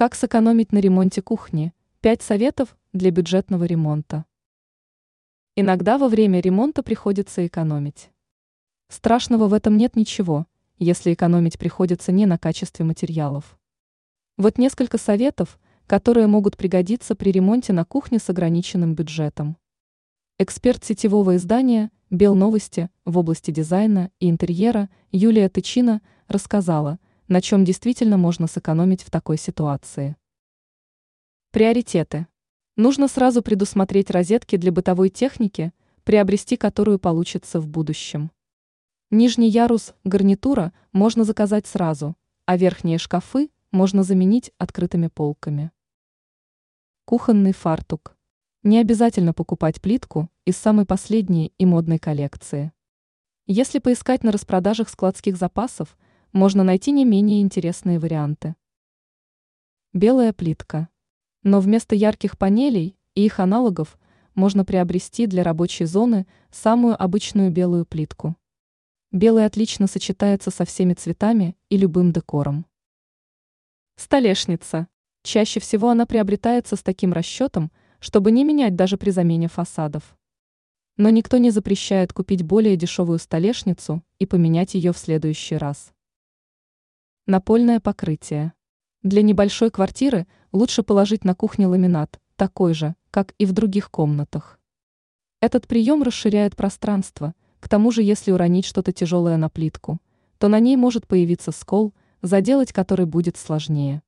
Как сэкономить на ремонте кухни? Пять советов для бюджетного ремонта. Иногда во время ремонта приходится экономить. Страшного в этом нет ничего, если экономить приходится не на качестве материалов. Вот несколько советов, которые могут пригодиться при ремонте на кухне с ограниченным бюджетом. Эксперт сетевого издания «Белновости» в области дизайна и интерьера Юлия Тычина рассказала, на чем действительно можно сэкономить в такой ситуации. Приоритеты. Нужно сразу предусмотреть розетки для бытовой техники, приобрести которую получится в будущем. Нижний ярус гарнитура можно заказать сразу, а верхние шкафы можно заменить открытыми полками. Кухонный фартук. Не обязательно покупать плитку из самой последней и модной коллекции. Если поискать на распродажах складских запасов, можно найти не менее интересные варианты. Белая плитка. Но вместо ярких панелей и их аналогов можно приобрести для рабочей зоны самую обычную белую плитку. Белый отлично сочетается со всеми цветами и любым декором. Столешница. Чаще всего она приобретается с таким расчетом, чтобы не менять даже при замене фасадов. Но никто не запрещает купить более дешевую столешницу и поменять ее в следующий раз. Напольное покрытие. Для небольшой квартиры лучше положить на кухне ламинат, такой же, как и в других комнатах. Этот прием расширяет пространство, к тому же если уронить что-то тяжелое на плитку, то на ней может появиться скол, заделать который будет сложнее.